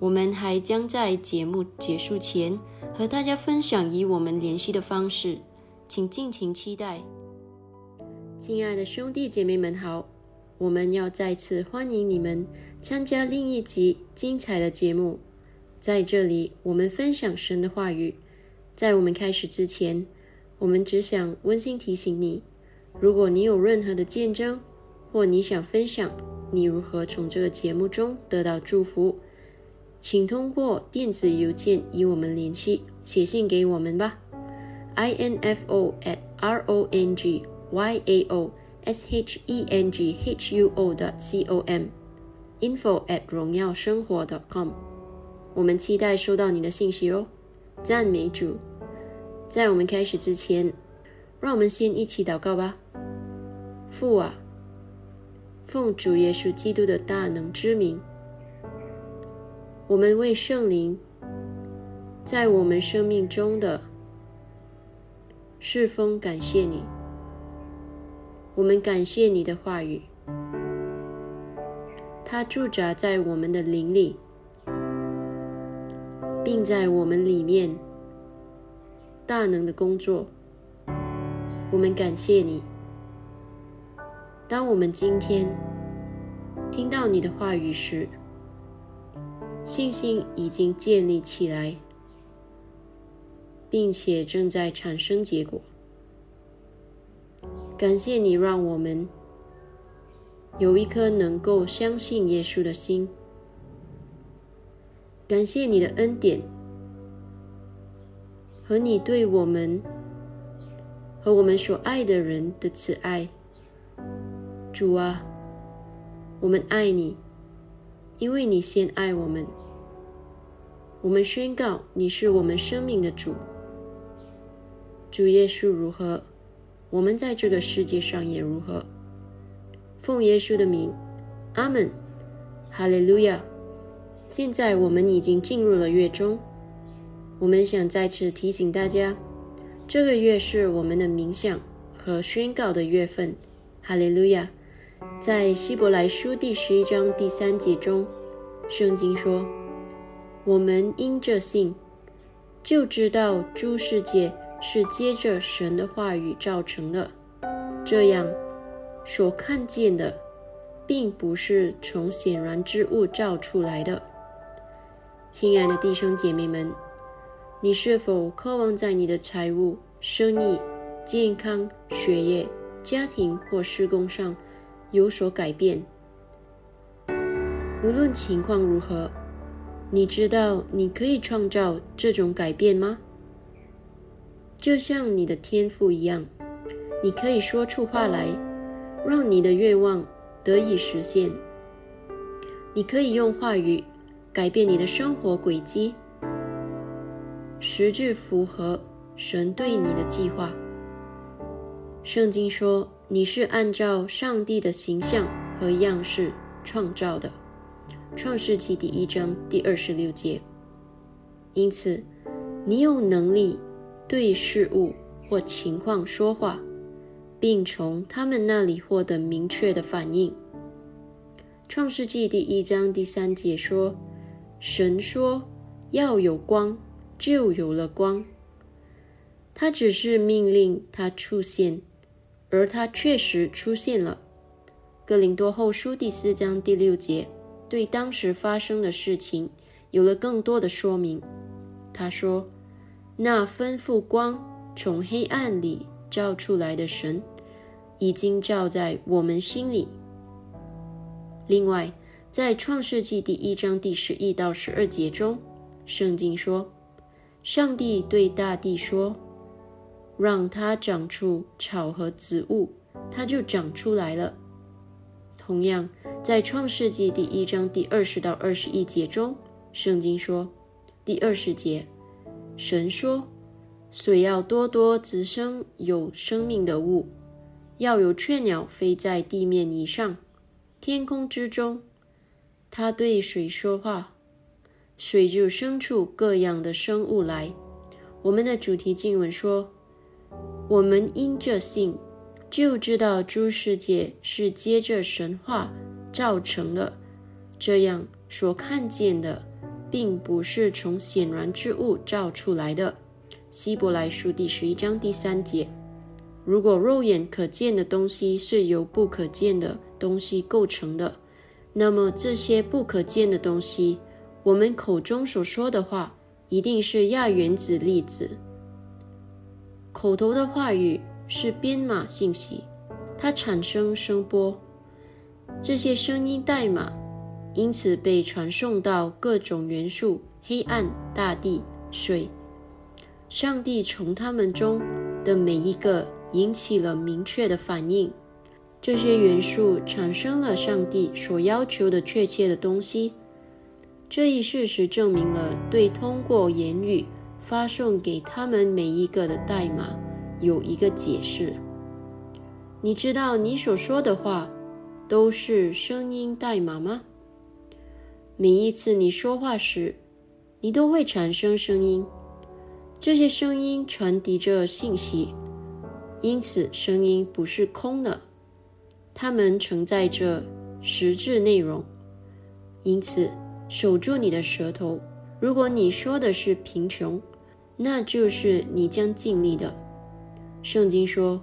我们还将在节目结束前和大家分享与我们联系的方式，请尽情期待。亲爱的兄弟姐妹们好，我们要再次欢迎你们参加另一集精彩的节目。在这里，我们分享神的话语。在我们开始之前，我们只想温馨提醒你：如果你有任何的见证，或你想分享你如何从这个节目中得到祝福。请通过电子邮件与我们联系，写信给我们吧。i n f o at r o n g y a o s h e n g h u o 的 c o m，info at 荣耀生活 .com。我们期待收到你的信息哦。赞美主！在我们开始之前，让我们先一起祷告吧。父啊，奉主耶稣基督的大能之名，我们为圣灵在我们生命中的侍奉感谢你。我们感谢你的话语，它驻扎在我们的灵里。并在我们里面大能的工作，我们感谢你。当我们今天听到你的话语时，信心已经建立起来，并且正在产生结果。感谢你让我们有一颗能够相信耶稣的心。感谢你的恩典和你对我们和我们所爱的人的慈爱，主啊，我们爱你，因为你先爱我们。我们宣告你是我们生命的主，主耶稣如何，我们在这个世界上也如何。奉耶稣的名，阿门，哈利路亚。现在我们已经进入了月中，我们想再次提醒大家，这个月是我们的冥想和宣告的月份。哈利路亚！在希伯来书第十一章第三节中，圣经说：“我们因着信，就知道诸世界是接着神的话语造成的。这样，所看见的，并不是从显然之物造出来的。”亲爱的弟兄姐妹们，你是否渴望在你的财务、生意、健康、学业、家庭或施工上有所改变？无论情况如何，你知道你可以创造这种改变吗？就像你的天赋一样，你可以说出话来，让你的愿望得以实现。你可以用话语。改变你的生活轨迹，实质符合神对你的计划。圣经说你是按照上帝的形象和样式创造的，《创世纪》第一章第二十六节。因此，你有能力对事物或情况说话，并从他们那里获得明确的反应。《创世纪》第一章第三节说。神说：“要有光，就有了光。”他只是命令它出现，而它确实出现了。哥林多后书第四章第六节对当时发生的事情有了更多的说明。他说：“那吩咐光从黑暗里照出来的神，已经照在我们心里。”另外。在创世纪第一章第十一到十二节中，圣经说：“上帝对大地说，让它长出草和植物，它就长出来了。”同样，在创世纪第一章第二十到二十一节中，圣经说：“第二十节，神说，水要多多滋生有生命的物，要有雀鸟飞在地面以上，天空之中。”他对水说话，水就生出各样的生物来。我们的主题经文说：“我们因着信，就知道诸世界是接着神话造成的。这样所看见的，并不是从显然之物造出来的。”希伯来书第十一章第三节。如果肉眼可见的东西是由不可见的东西构成的。那么这些不可见的东西，我们口中所说的话，一定是亚原子粒子。口头的话语是编码信息，它产生声波，这些声音代码因此被传送到各种元素——黑暗、大地、水，上帝从他们中的每一个引起了明确的反应。这些元素产生了上帝所要求的确切的东西。这一事实证明了对通过言语发送给他们每一个的代码有一个解释。你知道你所说的话都是声音代码吗？每一次你说话时，你都会产生声音，这些声音传递着信息，因此声音不是空的。它们承载着实质内容，因此守住你的舌头。如果你说的是贫穷，那就是你将尽力的。圣经说：“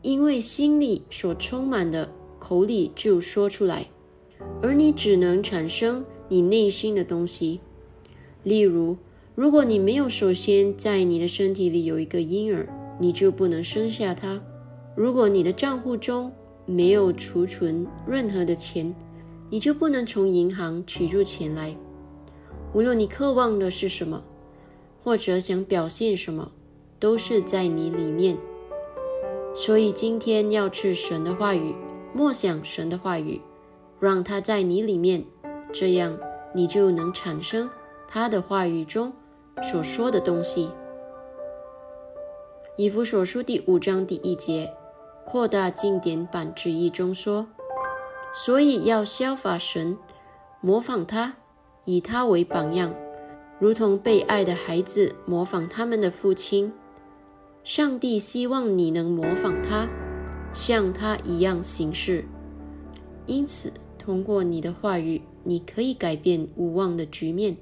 因为心里所充满的，口里就说出来。”而你只能产生你内心的东西。例如，如果你没有首先在你的身体里有一个婴儿，你就不能生下他。如果你的账户中，没有储存任何的钱，你就不能从银行取出钱来。无论你渴望的是什么，或者想表现什么，都是在你里面。所以今天要吃神的话语，默想神的话语，让它在你里面，这样你就能产生他的话语中所说的东西。以弗所书第五章第一节。扩大经典版之一中说，所以要效法神，模仿他，以他为榜样，如同被爱的孩子模仿他们的父亲。上帝希望你能模仿他，像他一样行事。因此，通过你的话语，你可以改变无望的局面。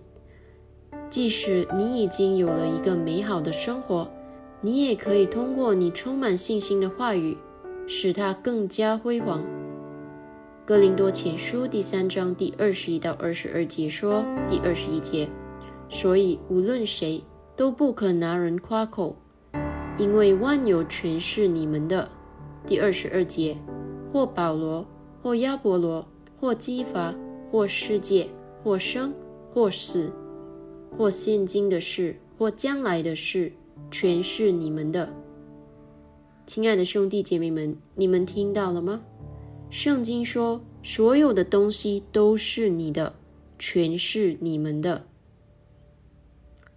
即使你已经有了一个美好的生活，你也可以通过你充满信心的话语。使它更加辉煌。哥林多前书第三章第二十一到二十二节说：“第二十一节，所以无论谁都不可拿人夸口，因为万有全是你们的。”第二十二节，或保罗，或亚伯罗，或基法，或世界，或生，或死，或现今的事，或将来的事，全是你们的。亲爱的兄弟姐妹们，你们听到了吗？圣经说，所有的东西都是你的，全是你们的，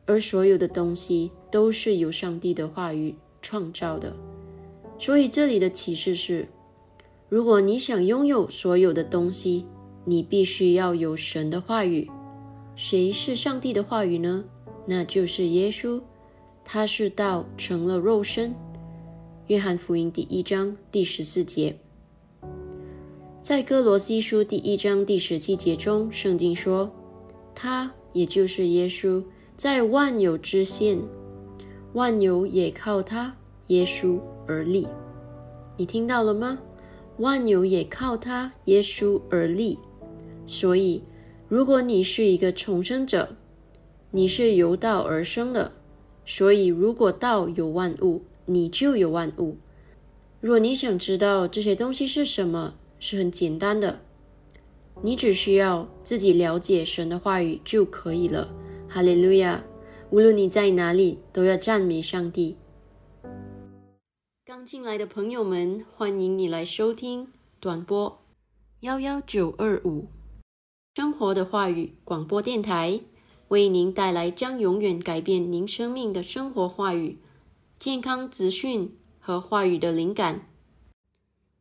而所有的东西都是由上帝的话语创造的。所以这里的启示是：如果你想拥有所有的东西，你必须要有神的话语。谁是上帝的话语呢？那就是耶稣，他是道成了肉身。约翰福音第一章第十四节，在哥罗西书第一章第十七节中，圣经说：“他也就是耶稣，在万有之先，万有也靠他耶稣而立。”你听到了吗？万有也靠他耶稣而立。所以，如果你是一个重生者，你是由道而生的。所以，如果道有万物，你就有万物。若你想知道这些东西是什么，是很简单的，你只需要自己了解神的话语就可以了。哈利路亚！无论你在哪里，都要赞美上帝。刚进来的朋友们，欢迎你来收听短波幺幺九二五生活的话语广播电台，为您带来将永远改变您生命的生活话语。健康资讯和话语的灵感，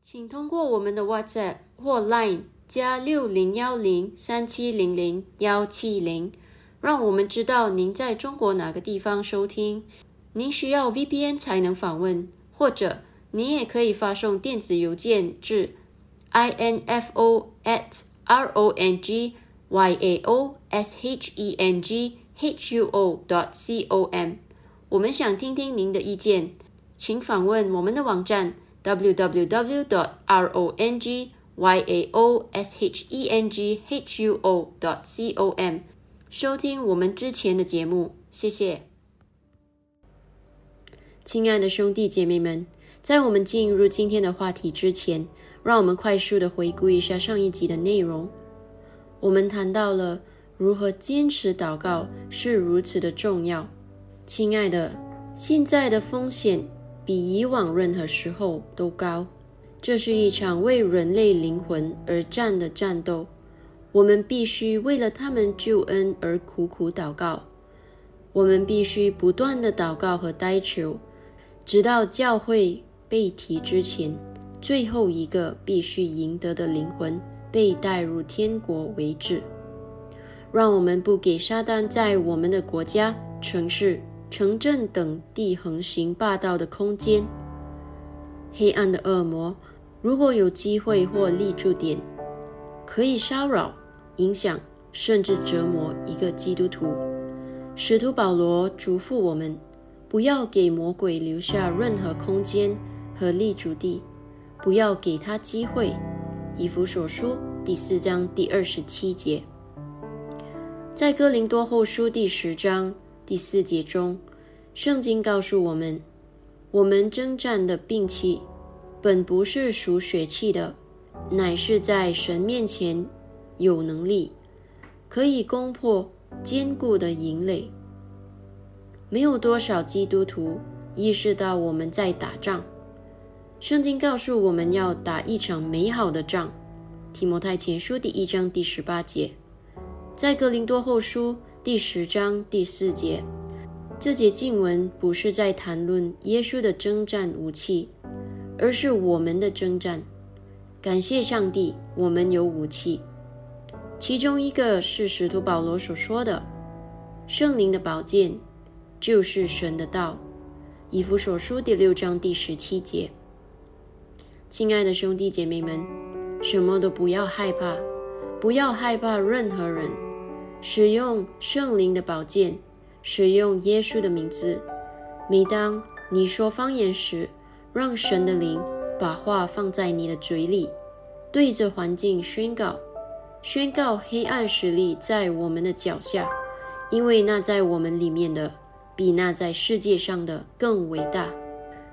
请通过我们的 WhatsApp 或 Line 加六零幺零三七零零幺七零，让我们知道您在中国哪个地方收听。您需要 VPN 才能访问，或者您也可以发送电子邮件至 info at r o n g y a o s h e n g h u o dot c o m。我们想听听您的意见，请访问我们的网站 www.dot.rongyao.shenghuo.dot.com，收听我们之前的节目。谢谢，亲爱的兄弟姐妹们，在我们进入今天的话题之前，让我们快速的回顾一下上一集的内容。我们谈到了如何坚持祷告是如此的重要。亲爱的，现在的风险比以往任何时候都高。这是一场为人类灵魂而战的战斗，我们必须为了他们救恩而苦苦祷告。我们必须不断的祷告和哀求，直到教会被提之前，最后一个必须赢得的灵魂被带入天国为止。让我们不给撒旦在我们的国家、城市、城镇等地横行霸道的空间。黑暗的恶魔。如果有机会或立住点，可以骚扰、影响，甚至折磨一个基督徒。使徒保罗嘱咐我们，不要给魔鬼留下任何空间和立足地，不要给他机会。以弗所书第四章第二十七节，在哥林多后书第十章第四节中，圣经告诉我们，我们征战的兵器。本不是属血气的，乃是在神面前有能力，可以攻破坚固的营垒。没有多少基督徒意识到我们在打仗。圣经告诉我们要打一场美好的仗。提摩太前书第一章第十八节，在格林多后书第十章第四节，这节经文不是在谈论耶稣的征战武器。而是我们的征战。感谢上帝，我们有武器。其中一个是使徒保罗所说的：“圣灵的宝剑就是神的道。”以弗所书第六章第十七节。亲爱的兄弟姐妹们，什么都不要害怕，不要害怕任何人。使用圣灵的宝剑，使用耶稣的名字。每当你说方言时，让神的灵把话放在你的嘴里，对着环境宣告，宣告黑暗实力在我们的脚下，因为那在我们里面的比那在世界上的更伟大。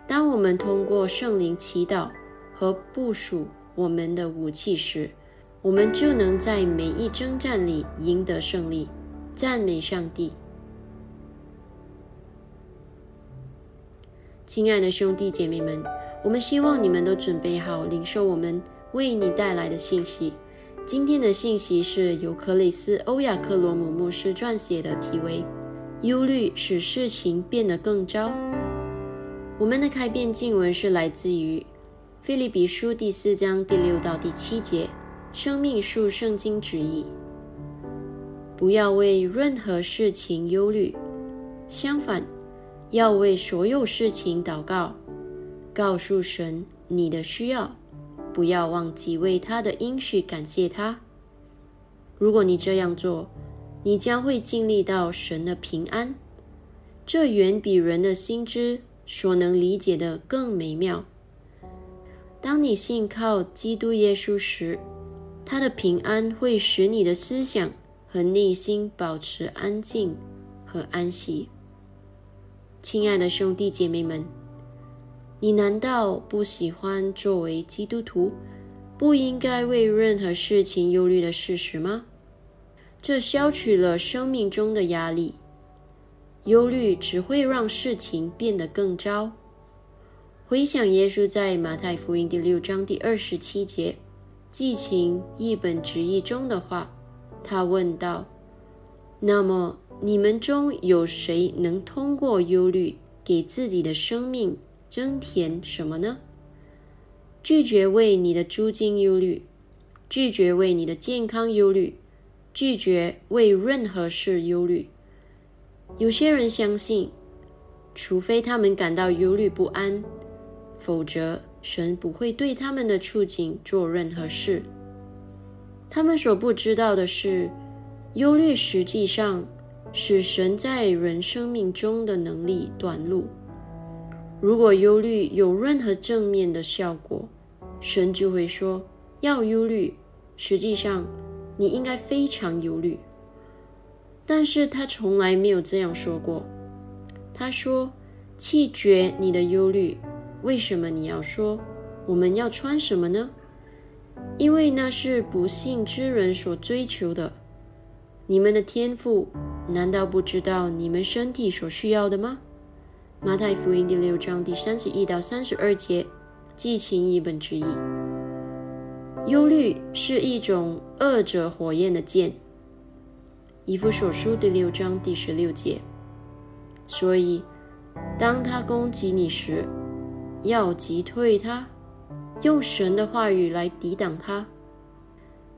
当我们通过圣灵祈祷和部署我们的武器时，我们就能在每一征战里赢得胜利。赞美上帝！亲爱的兄弟姐妹们，我们希望你们都准备好领受我们为你带来的信息。今天的信息是由克里斯·欧亚克罗姆牧师撰写的，题为《忧虑使事情变得更糟》。我们的开篇经文是来自于《菲利比书》第四章第六到第七节，《生命树圣经旨意》：不要为任何事情忧虑，相反。要为所有事情祷告，告诉神你的需要，不要忘记为他的应许感谢他。如果你这样做，你将会经历到神的平安，这远比人的心知所能理解的更美妙。当你信靠基督耶稣时，他的平安会使你的思想和内心保持安静和安息。亲爱的兄弟姐妹们，你难道不喜欢作为基督徒不应该为任何事情忧虑的事实吗？这消除了生命中的压力。忧虑只会让事情变得更糟。回想耶稣在马太福音第六章第二十七节记情一本旨意中的话，他问道：“那么？”你们中有谁能通过忧虑给自己的生命增添什么呢？拒绝为你的租金忧虑，拒绝为你的健康忧虑，拒绝为任何事忧虑。有些人相信，除非他们感到忧虑不安，否则神不会对他们的处境做任何事。他们所不知道的是，忧虑实际上。使神在人生命中的能力短路。如果忧虑有任何正面的效果，神就会说要忧虑。实际上，你应该非常忧虑。但是他从来没有这样说过。他说：“弃绝你的忧虑。”为什么你要说我们要穿什么呢？因为那是不幸之人所追求的。你们的天赋。难道不知道你们身体所需要的吗？马太福音第六章第三十一到三十二节，记情译本之一。忧虑是一种恶者火焰的剑。以弗所书第六章第十六节。所以，当他攻击你时，要击退他，用神的话语来抵挡他。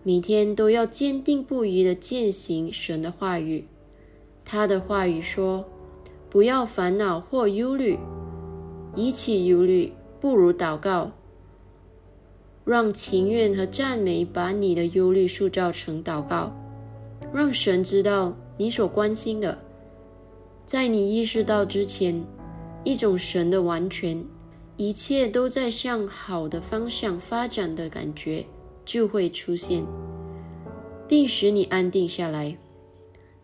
每天都要坚定不移地践行神的话语。他的话语说：“不要烦恼或忧虑，比起忧虑，不如祷告。让情愿和赞美把你的忧虑塑造成祷告，让神知道你所关心的。在你意识到之前，一种神的完全，一切都在向好的方向发展的感觉。”就会出现，并使你安定下来。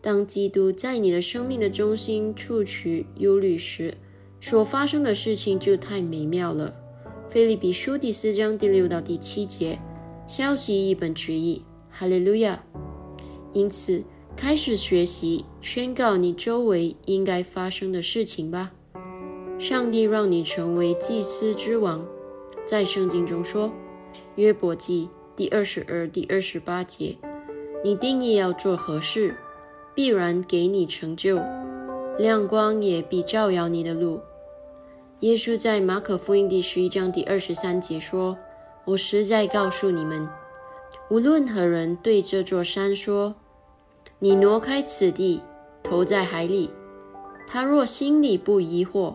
当基督在你的生命的中心处取忧虑时，所发生的事情就太美妙了。菲利比书第四章第六到第七节，消息一本之意，哈利路亚。因此，开始学习宣告你周围应该发生的事情吧。上帝让你成为祭司之王，在圣经中说，约伯记。第二十二、第二十八节，你定义要做何事，必然给你成就，亮光也必照耀你的路。耶稣在马可福音第十一章第二十三节说：“我实在告诉你们，无论何人对这座山说，你挪开此地，投在海里，他若心里不疑惑，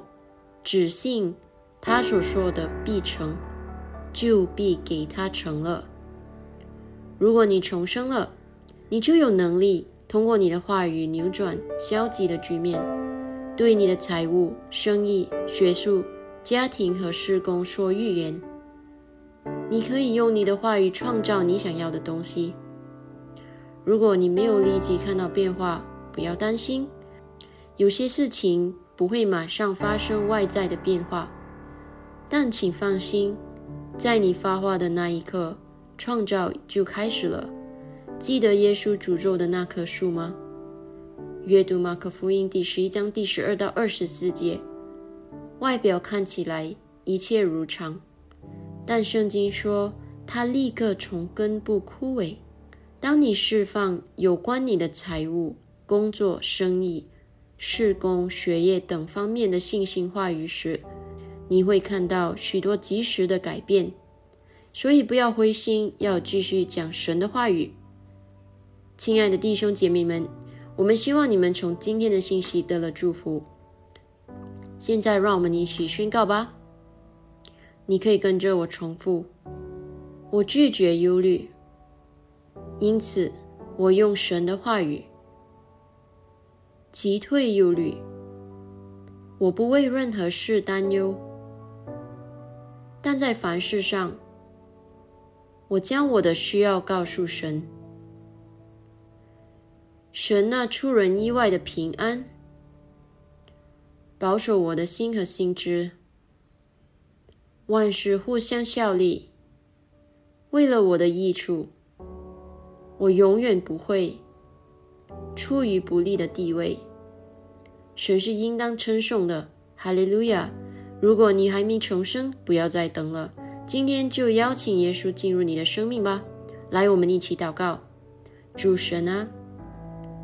只信他所说的必成，就必给他成了。”如果你重生了，你就有能力通过你的话语扭转消极的局面，对你的财务、生意、学术、家庭和施工说预言。你可以用你的话语创造你想要的东西。如果你没有立即看到变化，不要担心，有些事情不会马上发生外在的变化，但请放心，在你发话的那一刻。创造就开始了。记得耶稣诅咒的那棵树吗？阅读马可福音第十一章第十二到二十四节。外表看起来一切如常，但圣经说它立刻从根部枯萎。当你释放有关你的财务、工作、生意、事工、学业等方面的信心话语时，你会看到许多及时的改变。所以不要灰心，要继续讲神的话语。亲爱的弟兄姐妹们，我们希望你们从今天的信息得了祝福。现在让我们一起宣告吧。你可以跟着我重复：我拒绝忧虑，因此我用神的话语击退忧虑。我不为任何事担忧，但在凡事上。我将我的需要告诉神，神那出人意外的平安，保守我的心和心知，万事互相效力，为了我的益处。我永远不会处于不利的地位，神是应当称颂的。哈利路亚！如果你还没重生，不要再等了。今天就邀请耶稣进入你的生命吧，来，我们一起祷告。主神啊，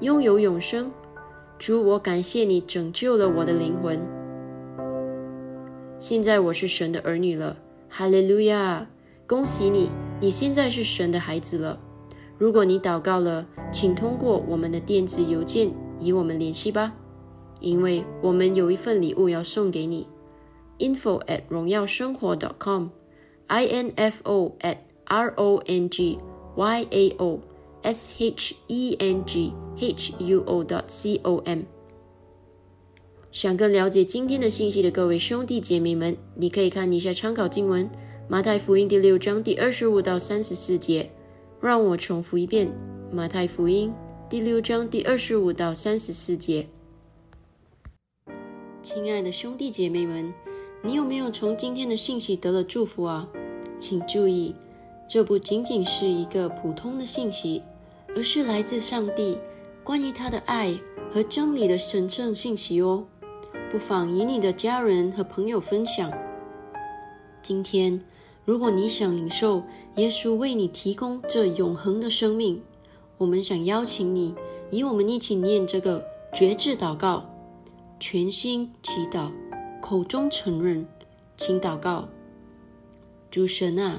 拥有永生。主，我感谢你拯救了我的灵魂。现在我是神的儿女了，哈利路亚！恭喜你，你现在是神的孩子了。如果你祷告了，请通过我们的电子邮件与我们联系吧，因为我们有一份礼物要送给你。info at 荣耀生活 dot com，i n f o at r o n g y a o s h e n g h u o dot c o m。想更了解今天的信息的各位兄弟姐妹们，你可以看一下参考经文《马太福音》第六章第二十五到三十四节。让我重复一遍《马太福音》第六章第二十五到三十四节。亲爱的兄弟姐妹们，你有没有从今天的信息得了祝福啊？请注意，这不仅仅是一个普通的信息，而是来自上帝关于他的爱和真理的神圣信息哦。不妨与你的家人和朋友分享。今天，如果你想领受耶稣为你提供这永恒的生命，我们想邀请你与我们一起念这个绝志祷告，全心祈祷，口中承认，请祷告：主神啊，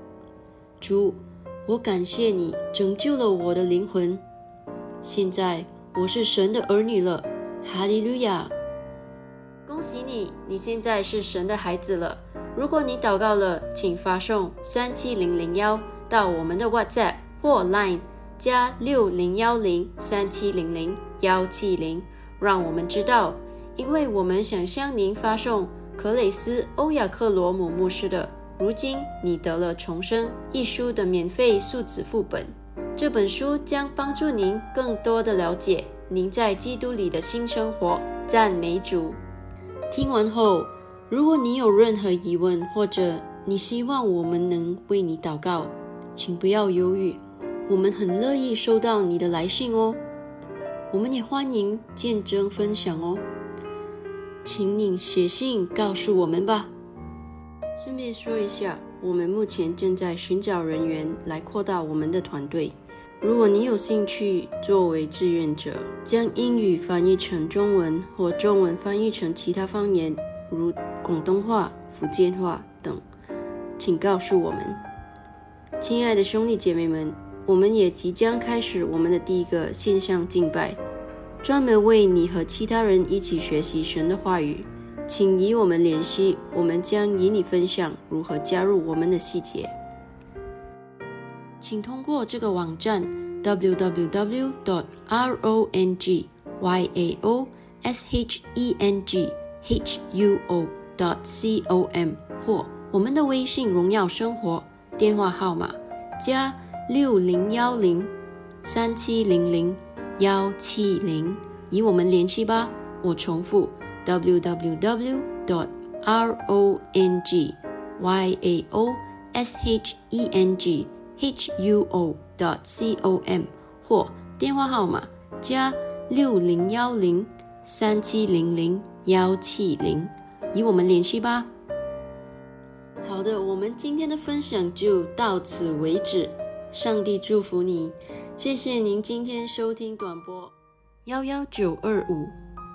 主，我感谢你拯救了我的灵魂。现在我是神的儿女了，哈利路亚。恭喜你，你现在是神的孩子了。如果你祷告了，请发送三七零零幺到我们的 WhatsApp 或 Line 加六零幺零三七零零幺七零，让我们知道，因为我们想向您发送克雷斯·欧亚克罗姆牧师的《如今你得了重生》一书的免费数字副本。这本书将帮助您更多的了解您在基督里的新生活。赞美主！听完后，如果你有任何疑问，或者你希望我们能为你祷告，请不要犹豫，我们很乐意收到你的来信哦。我们也欢迎见证分享哦，请你写信告诉我们吧。顺便说一下，我们目前正在寻找人员来扩大我们的团队。如果你有兴趣作为志愿者，将英语翻译成中文或中文翻译成其他方言，如广东话、福建话等，请告诉我们。亲爱的兄弟姐妹们，我们也即将开始我们的第一个线上敬拜，专门为你和其他人一起学习神的话语。请与我们联系，我们将与你分享如何加入我们的细节。请通过这个网站 www rongy ao heng huo dot com 或我们的微信“荣耀生活”电话号码加六零幺零三七零零幺七零，与我们联系吧。我重复 www dot r o n g y a o s h e n g h u o dot com 或电话号码加六零幺零三七零零幺七零，与我们联系吧。好的，我们今天的分享就到此为止。上帝祝福你，谢谢您今天收听短播幺幺九二五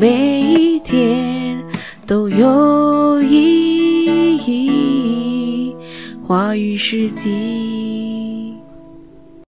每一天都有意义。话语时机。